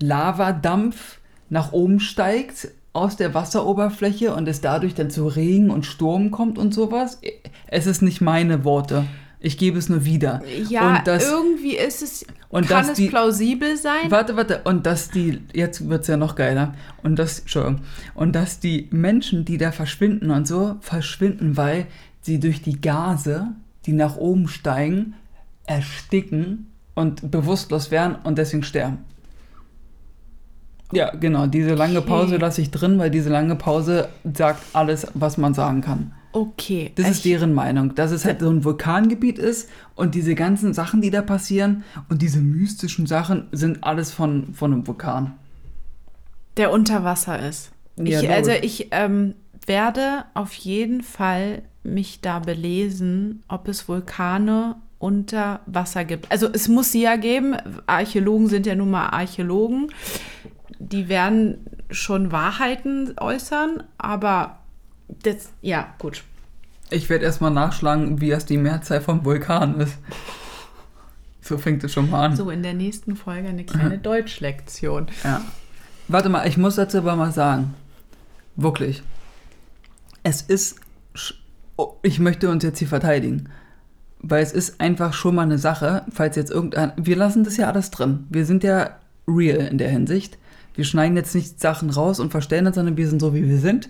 Lavadampf nach oben steigt aus der Wasseroberfläche und es dadurch dann zu Regen und Sturm kommt und sowas. Es ist nicht meine Worte. Ich gebe es nur wieder. Ja, und das, irgendwie ist es. und kann es die- plausibel sein? Warte, warte. Und dass die, jetzt wird es ja noch geiler. Und das, Entschuldigung. Und dass die Menschen, die da verschwinden und so, verschwinden, weil sie durch die Gase die nach oben steigen, ersticken und bewusstlos werden und deswegen sterben. Ja, genau. Diese lange Okay. Pause lasse ich drin, weil diese lange Pause sagt alles, was man sagen kann. Okay. Das ist ich- deren Meinung, dass es halt so ein Vulkangebiet ist und diese ganzen Sachen, die da passieren und diese mystischen Sachen sind alles von, von einem Vulkan. der unter Wasser ist. Ja, ich, also ich ähm, werde auf jeden Fall mich da belesen, ob es Vulkane unter Wasser gibt. Also es muss sie ja geben. Archäologen sind ja nun mal Archäologen. Die werden schon Wahrheiten äußern, aber das, ja, gut. Ich werde erstmal nachschlagen, wie es die Mehrzahl von Vulkanen ist. So fängt es schon mal an. So, in der nächsten Folge eine kleine <laughs> Deutschlektion. Ja. Warte mal, ich muss dazu aber mal sagen. Wirklich. Es ist. oh, Ich möchte uns jetzt hier verteidigen. Weil es ist einfach schon mal eine Sache, falls jetzt irgendein. Wir lassen das ja alles drin. Wir sind ja real in der Hinsicht. Wir schneiden jetzt nicht Sachen raus und verstellen das, sondern wir sind so, wie wir sind.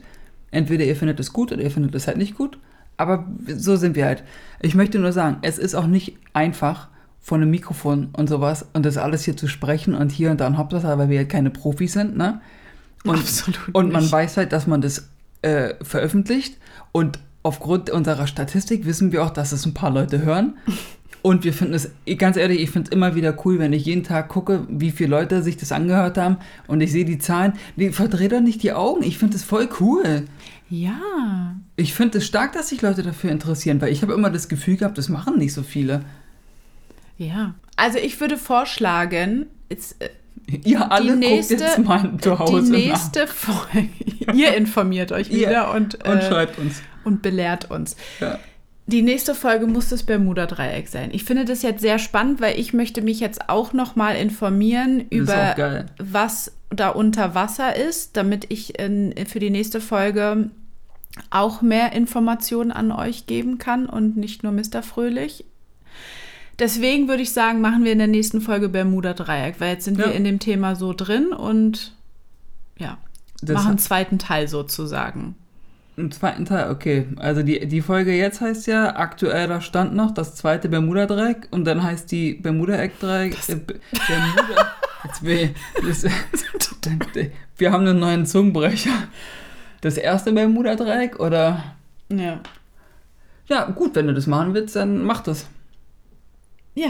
Entweder ihr findet es gut oder ihr findet es halt nicht gut. Aber so sind wir halt. Ich möchte nur sagen, es ist auch nicht einfach, vor einem Mikrofon und sowas und das alles hier zu sprechen und hier und da ein Hauptsache, weil wir halt keine Profis sind, ne? Und, Absolut Und man nicht. weiß halt, dass man das äh, veröffentlicht und aufgrund unserer Statistik wissen wir auch, dass es ein paar Leute hören. Und wir finden es, ganz ehrlich, ich finde es immer wieder cool, wenn ich jeden Tag gucke, wie viele Leute sich das angehört haben und ich sehe die Zahlen. Nee, verdreh doch nicht die Augen. Ich finde es voll cool. Ja. Ich finde es stark, dass sich Leute dafür interessieren, weil ich habe immer das Gefühl gehabt, das machen nicht so viele. Ja. Also ich würde vorschlagen, jetzt, äh, Ihr alle nächste- guckt jetzt mal zu Hause die nächste Folge. <laughs> Ihr informiert euch wieder und, nach und äh, schreibt uns. und belehrt uns. Ja. Die nächste Folge muss das Bermuda-Dreieck sein. Ich finde das jetzt sehr spannend, weil ich möchte mich jetzt auch noch mal informieren über was da unter Wasser ist, damit ich in, für die nächste Folge auch mehr Informationen an euch geben kann und nicht nur Mr. Fröhlich. Deswegen würde ich sagen, machen wir in der nächsten Folge Bermuda-Dreieck, weil jetzt sind Ja. wir in dem Thema so drin und ja, Das machen einen zweiten Teil sozusagen. Im zweiten Teil, okay. Also die, die Folge jetzt heißt ja aktueller Stand noch, das zweite Bermuda-Dreieck und dann heißt die Bermuda-Eck-Dreieck. Äh, Bermuda. jetzt will das, <laughs> Wir haben einen neuen Zungenbrecher. Das erste Bermuda-Dreieck oder. Ja. Ja, gut, wenn du das machen willst, dann mach das. Ja.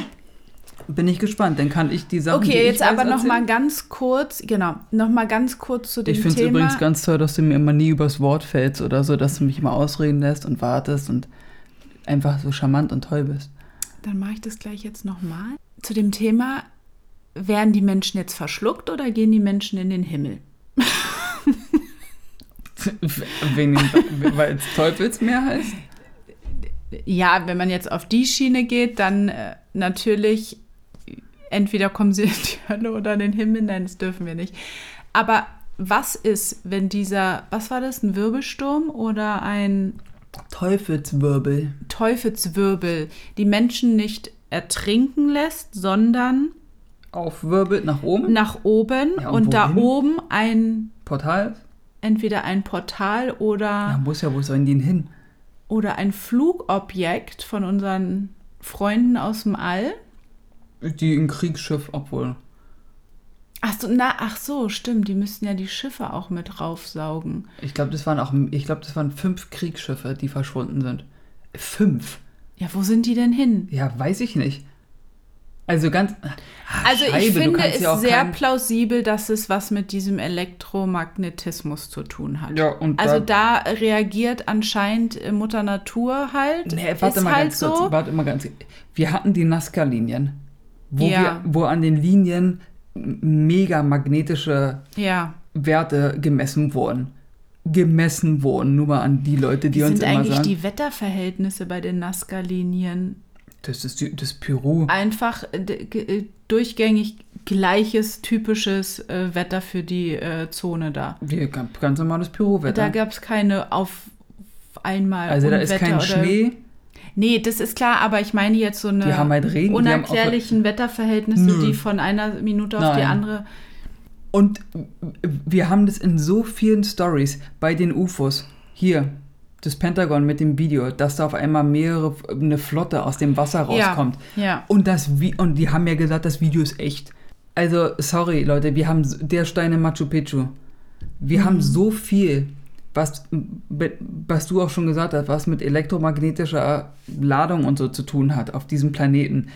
Bin ich gespannt, dann kann ich die Sachen. die Okay, ich jetzt aber noch mal erzählen. ganz kurz, genau, noch mal ganz kurz zu dem Ich finde es Thema. übrigens ganz toll, dass du mir immer nie übers Wort fällst oder so, dass du mich mal ausreden lässt und wartest und einfach so charmant und toll bist. Dann mache ich das gleich jetzt noch mal. Zu dem Thema, werden die Menschen jetzt verschluckt oder gehen die Menschen in den Himmel? <laughs> Wegen weil es Teufelsmeer heißt? Ja, wenn man jetzt auf die Schiene geht, dann äh, natürlich entweder kommen sie <laughs> in die Hölle oder in den Himmel. Nein, das dürfen wir nicht. Aber was ist, wenn dieser, was war das, ein Wirbelsturm oder ein Teufelswirbel. Teufelswirbel die Menschen nicht ertrinken lässt, sondern Aufwirbelt nach oben. nach oben Ja, und und, da oben ein Portal. entweder ein Portal oder, Ja, muss ja, wo sollen die hin? oder ein Flugobjekt von unseren Freunden aus dem All. Die ein Kriegsschiff, obwohl. Ach so, na, ach so, stimmt, die müssten ja die Schiffe auch mit raufsaugen. Ich glaube, das waren auch, ich glaube, das waren fünf Kriegsschiffe, die verschwunden sind. Fünf? Ja, wo sind die denn hin? Ja, weiß ich nicht. Also ganz. Ah, Also Scheibe, ich finde es ja sehr plausibel, dass es was mit diesem Elektromagnetismus zu tun hat. Ja, und also da- reagiert anscheinend äh, Mutter Natur halt. Nee, warte mal halt ganz so. kurz. Warte mal ganz Wir hatten die Nazca-Linien, wo, Ja. wir, wo an den Linien mega magnetische Ja, Werte gemessen wurden. Gemessen wurden, nur mal an die Leute, die wie uns sind immer eigentlich sagen. die Wetterverhältnisse bei den Nazca-Linien? das ist die, das Peru. Einfach äh, äh, durchgängig gleiches, typisches äh, Wetter für die äh, Zone da. Wie, ganz, normales Peru-Wetter. Da gab es keine auf einmal Also da ist kein Schnee. Nee, das ist klar, aber ich meine jetzt so eine Die haben halt Regen. Die haben unerklärlichen Wetterverhältnisse, Nö. die von einer Minute auf die Nein. andere. und wir haben das in so vielen Stories bei den UFOs. Hier, das Pentagon mit dem Video, dass da auf einmal mehrere, eine Flotte aus dem Wasser rauskommt. Ja, ja. Und, das, und die haben ja gesagt, das Video ist echt. Also, sorry, Leute, wir haben der Stein in Machu Picchu. Wir haben so viel, was, was du auch schon gesagt hast, was mit elektromagnetischer Ladung und so zu tun hat auf diesem Planeten.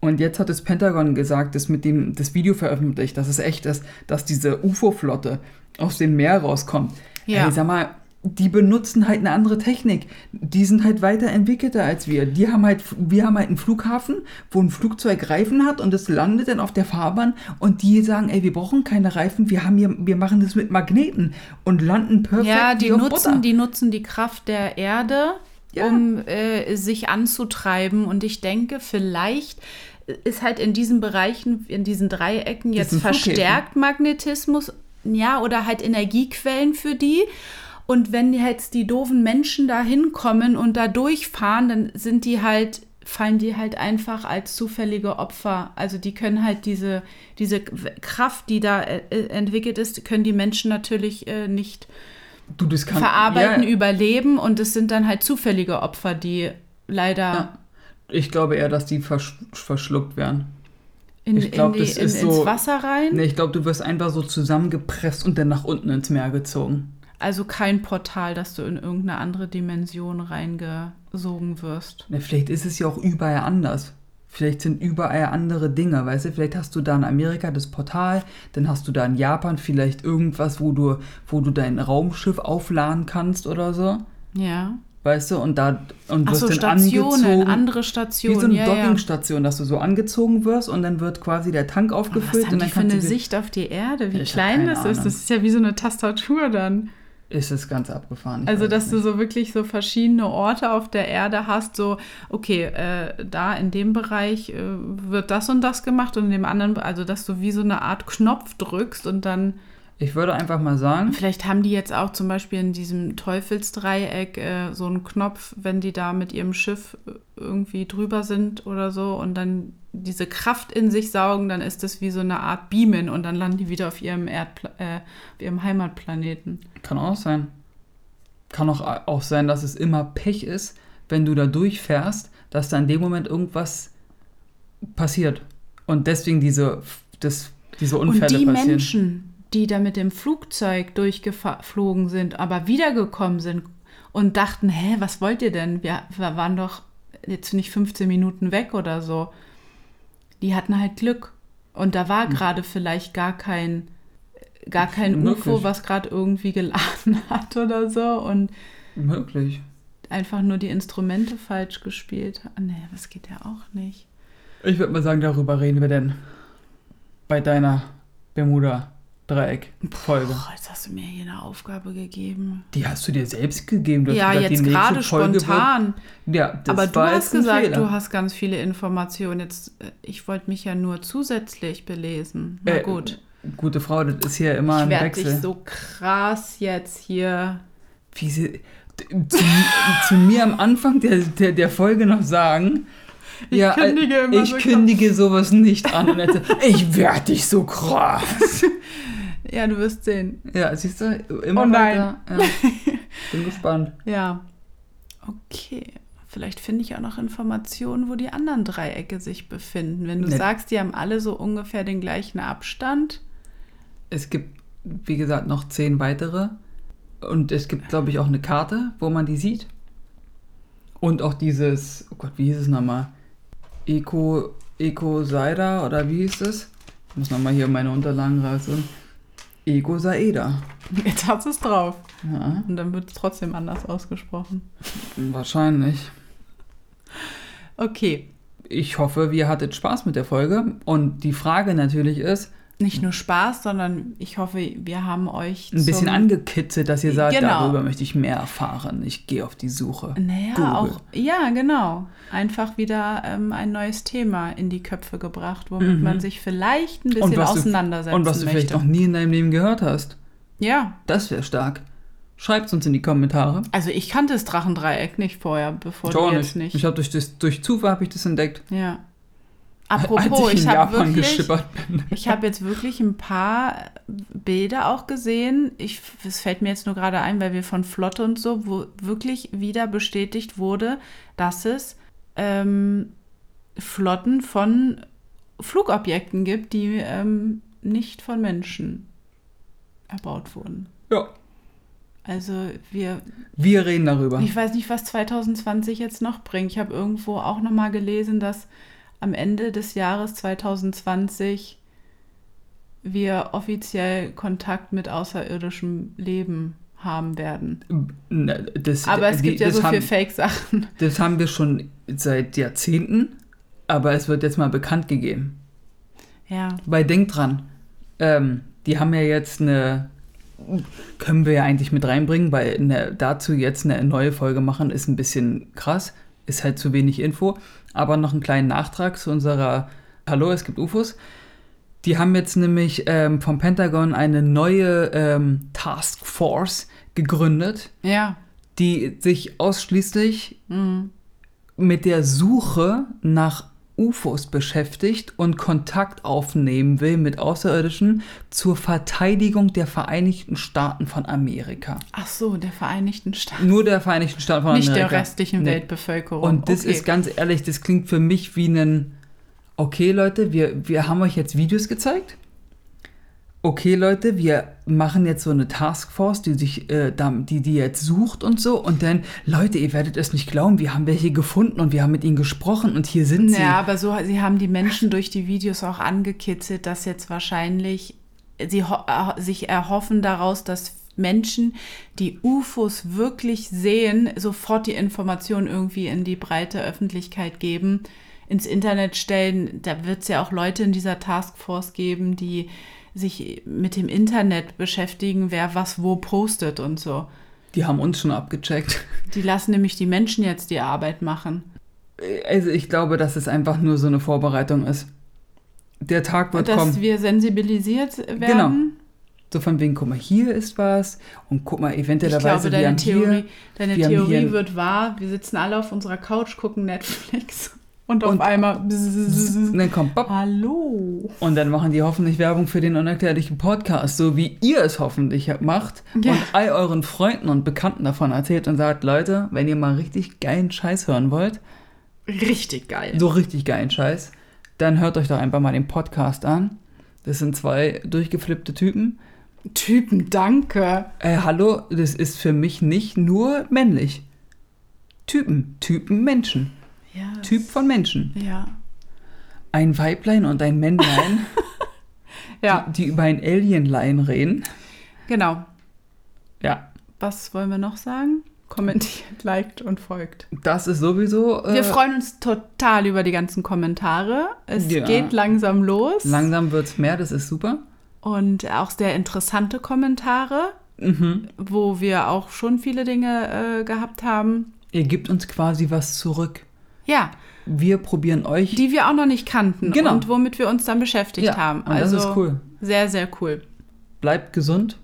Und jetzt hat das Pentagon gesagt, dass mit dem das Video veröffentlicht, dass es echt ist, dass diese UFO-Flotte aus dem Meer rauskommt. Ja. Ey, sag mal, die benutzen halt eine andere Technik. Die sind halt weiterentwickelter als wir. Die haben halt, wir haben halt einen Flughafen, wo ein Flugzeug Reifen hat und es landet dann auf der Fahrbahn und die sagen, ey, wir brauchen keine Reifen, wir haben hier, wir machen das mit Magneten und landen perfekt. Ja, die nutzen, Butter. die nutzen die Kraft der Erde, Ja. um äh, sich anzutreiben. Und ich denke, vielleicht ist halt in diesen Bereichen, in diesen Dreiecken jetzt verstärkt Magnetismus, ja, oder halt Energiequellen für die. Und wenn jetzt die doofen Menschen da hinkommen und da durchfahren, dann sind die halt, fallen die halt einfach als zufällige Opfer. Also die können halt diese, diese Kraft, die da äh, äh, entwickelt ist, können die Menschen natürlich äh, nicht du, kann, verarbeiten, ja, überleben und es sind dann halt zufällige Opfer, die leider Ja. Ich glaube eher, dass die versch verschluckt werden. in, ich glaub, in die, das in, ist ins so- Wasser rein. Nee, ich glaube, du wirst einfach so zusammengepresst und dann nach unten ins Meer gezogen. Also kein Portal, dass du in irgendeine andere Dimension reingesogen wirst. Ne, vielleicht ist es ja auch überall anders. Vielleicht sind überall andere Dinge, weißt du? Vielleicht hast du da in Amerika das Portal, dann hast du da in Japan vielleicht irgendwas, wo du, wo du dein Raumschiff aufladen kannst oder so, Ja. weißt du? Und da und Ach wirst so, dann Stationen, angezogen. andere Wie Stationen. so eine ja, ja. Dockingstation, dass du so angezogen wirst und dann wird quasi der Tank Was aufgefüllt haben und die dann für kannst eine Sicht auf die Erde? Wie klein das ist. Das ist ja wie so eine Tastatur dann. Ist es ganz abgefahren. Ich Also, dass du so wirklich so verschiedene Orte auf der Erde hast, so, okay, äh, da in dem Bereich äh, wird das und das gemacht und in dem anderen, also dass du wie so eine Art Knopf drückst und dann, Ich würde einfach mal sagen, vielleicht haben die jetzt auch zum Beispiel in diesem Teufelsdreieck äh, so einen Knopf, wenn die da mit ihrem Schiff äh, irgendwie drüber sind oder so und dann diese Kraft in sich saugen, dann ist das wie so eine Art Beamen und dann landen die wieder auf ihrem, Erdpla äh, auf ihrem Heimatplaneten. Kann auch sein. Kann auch, auch sein, dass es immer Pech ist, wenn du da durchfährst, dass da in dem Moment irgendwas passiert. Und deswegen diese, das, diese Unfälle Und die passieren. Menschen, die da mit dem Flugzeug durchgeflogen sind, aber wiedergekommen sind und dachten, hä, was wollt ihr denn? Wir, wir waren doch jetzt nicht 15 Minuten weg oder so. Die hatten halt Glück. Und da Hm. war gerade vielleicht gar kein, gar kein Möglich. UFO, was gerade irgendwie geladen <laughs> hat oder so und Möglich. einfach nur die Instrumente falsch gespielt. Nee, das geht ja auch nicht. Ich würde mal sagen, darüber reden wir denn bei deiner Bermuda-Dreieck-Folge. Boah, jetzt hast du mir hier eine Aufgabe gegeben. Die hast du dir selbst gegeben. Du hast Ja, gesagt, jetzt gerade Folge wird- spontan. Ja, das Aber du hast gesagt, Fehler. du hast ganz viele Informationen. Jetzt, äh, ich wollte mich ja nur zusätzlich belesen. Na Äh, gut. Gute Frau, das ist hier immer Ich ein werde Wechsel. dich so krass jetzt hier. wie sie zu, zu mir am Anfang der, der, der Folge noch sagen, Ich ja, äh, kündige immer ich so kündige sowas nicht an. Und ich werde dich so krass. <laughs> Ja, du wirst sehen. Ja, siehst du, immer Oh nein. weiter. Ja. <laughs> Bin gespannt. Ja. Okay. Vielleicht finde ich auch noch Informationen, wo die anderen Dreiecke sich befinden. Wenn du Ne. sagst, die haben alle so ungefähr den gleichen Abstand. Es gibt, wie gesagt, noch zehn weitere. Und es gibt, glaube ich, auch eine Karte, wo man die sieht. Und auch dieses, oh Gott, wie hieß es nochmal? Eco, Eco Saida oder wie hieß es? Ich muss nochmal hier meine Unterlagen rausholen. Eco Saeda. <laughs> Jetzt hast du es drauf. Ja, Und dann wird es trotzdem anders ausgesprochen. wahrscheinlich. Okay. Ich hoffe, ihr hattet Spaß mit der Folge. Und die Frage natürlich ist, Nicht nur Spaß, sondern ich hoffe, wir haben euch ein bisschen angekitzelt, dass ihr sagt, Genau. darüber möchte ich mehr erfahren. Ich gehe auf die Suche. Naja, Google. auch, ja, genau. Einfach wieder ähm, ein neues Thema in die Köpfe gebracht, womit Mhm. man sich vielleicht ein bisschen auseinandersetzen du, und was du möchte. vielleicht noch nie in deinem Leben gehört hast. ja, Das wäre stark. Schreibt uns in die Kommentare. also ich kannte das Drachendreieck nicht vorher, bevor Ich du jetzt nicht. Ich habe durch, das- durch Zufall habe ich das entdeckt. Ja. Apropos, ich ich habe wirklich, ich habe jetzt wirklich ein paar Bilder auch gesehen. Ich, es fällt mir jetzt nur gerade ein, weil wir von Flotte und so, wo wirklich wieder bestätigt wurde, dass es ähm, Flotten von Flugobjekten gibt, die ähm, nicht von Menschen erbaut wurden. Ja, Also wir, wir reden darüber. ich weiß nicht, was 2020 jetzt noch bringt. Ich habe irgendwo auch noch mal gelesen, dass am Ende des Jahres 2020 wir offiziell Kontakt mit außerirdischem Leben haben werden. Das, Aber es die- gibt ja das so haben, viel Fake-Sachen. Das haben wir schon seit Jahrzehnten, aber es wird jetzt mal bekannt gegeben. Ja, Weil denk dran, ähm, die haben ja jetzt eine, können wir ja eigentlich mit reinbringen, weil eine, dazu jetzt eine neue Folge machen, ist ein bisschen krass, ist halt zu wenig Info. Aber noch einen kleinen Nachtrag zu unserer Hallo, es gibt UFOs. Die haben jetzt nämlich ähm, vom Pentagon eine neue ähm, Task Force gegründet, ja. die sich ausschließlich Mhm. mit der Suche nach UFOs beschäftigt und Kontakt aufnehmen will mit Außerirdischen zur Verteidigung der Vereinigten Staaten von Amerika. Ach so, der Vereinigten Staaten. Nur der Vereinigten Staaten von Nicht Amerika. der restlichen Nee. Weltbevölkerung. Und das Okay. ist ganz ehrlich, das klingt für mich wie ein, okay Leute, wir, wir haben euch jetzt Videos gezeigt. Okay Leute, wir machen jetzt so eine Taskforce, die sich, äh, die die jetzt sucht und so. Und dann, Leute, ihr werdet es nicht glauben, wir haben welche gefunden und wir haben mit ihnen gesprochen und hier sind sie. Ja, aber so, sie haben die Menschen durch die Videos auch angekitzelt, dass jetzt wahrscheinlich sie äh, sich erhoffen daraus, dass Menschen, die UFOs wirklich sehen, sofort die Information irgendwie in die breite Öffentlichkeit geben, ins Internet stellen. Da wird es ja auch Leute in dieser Taskforce geben, die sich mit dem Internet beschäftigen, wer was wo postet und so. Die haben uns schon abgecheckt. Die lassen nämlich die Menschen jetzt die Arbeit machen. Also ich glaube, dass es einfach nur so eine Vorbereitung ist. Der Tag wird Dass kommen. wir sensibilisiert werden. Genau. So von wegen, guck mal, hier ist was und guck mal, Ich eventuellerweise, glaube, wir deine haben Theorie, hier, deine wir Theorie hier- wird wahr. Wir sitzen alle auf unserer Couch, gucken Netflix und auf Und- einmal. und <laughs> dann kommt Bob Hallo. und dann machen die hoffentlich Werbung für den unerklärlichen Podcast, so wie ihr es hoffentlich macht Ja. und all euren Freunden und Bekannten davon erzählt und sagt, Leute, wenn ihr mal richtig geilen Scheiß hören wollt, Richtig geil. so richtig geilen Scheiß, dann hört euch doch einfach mal den Podcast an. Das sind zwei durchgeflippte Typen. Typen, danke. Äh, hallo, das ist für mich nicht nur männlich. Typen, Typen Menschen. Ja. Typ von Menschen. Ja. Ein Weiblein und ein Männlein, <laughs> Ja, die über ein Alienlein reden. genau. Ja, Was wollen wir noch sagen? Kommentiert, liked und folgt. das ist sowieso. Äh, Wir freuen uns total über die ganzen Kommentare. Es Ja. geht langsam los. Langsam wird's mehr, das ist super. Und auch sehr interessante Kommentare, Mhm. wo wir auch schon viele Dinge äh, gehabt haben. Ihr gebt uns quasi was zurück. Ja, Wir probieren euch. die wir auch noch nicht kannten Genau. und womit wir uns dann beschäftigt ja, haben. und das Also ist cool. sehr, sehr cool. Bleibt gesund.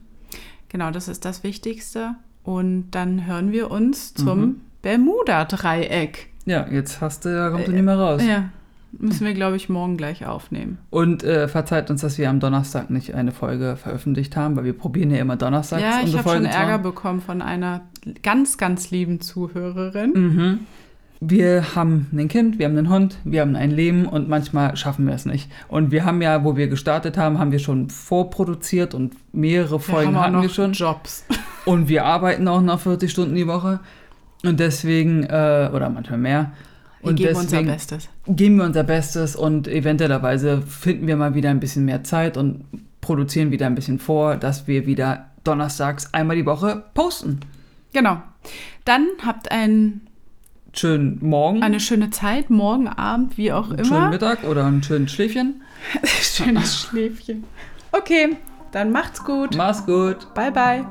Genau, das ist das Wichtigste. Und dann hören wir uns zum Mhm. Bermuda-Dreieck. Ja, jetzt hast du, da kommt du nicht mehr raus. Ja, müssen wir, glaube ich, morgen gleich aufnehmen. Und äh, verzeiht uns, dass wir am Donnerstag nicht eine Folge veröffentlicht haben, weil wir probieren ja immer donnerstags ja, ich unsere habe schon Folgen zu Ärger machen. bekommen von einer ganz, ganz lieben Zuhörerin. Mhm. Wir haben ein Kind, wir haben einen Hund, wir haben ein Leben und manchmal schaffen wir es nicht. Und wir haben ja, wo wir gestartet haben, haben wir schon vorproduziert und mehrere Wir Folgen haben auch hatten wir schon. Jobs. <laughs> Und wir arbeiten auch noch 40 Stunden die Woche. Und deswegen, äh, oder manchmal mehr. Wir Und geben unser Bestes. geben wir unser Bestes und eventuellerweise finden wir mal wieder ein bisschen mehr Zeit und produzieren wieder ein bisschen vor, dass wir wieder donnerstags einmal die Woche posten. Genau. Dann habt ein, Schönen Morgen, eine schöne Zeit, morgen Abend, wie auch einen schönen immer. Mittag oder ein schönes Schläfchen. <laughs> Schönes Schläfchen. Okay, dann macht's gut. Mach's gut. Bye, bye.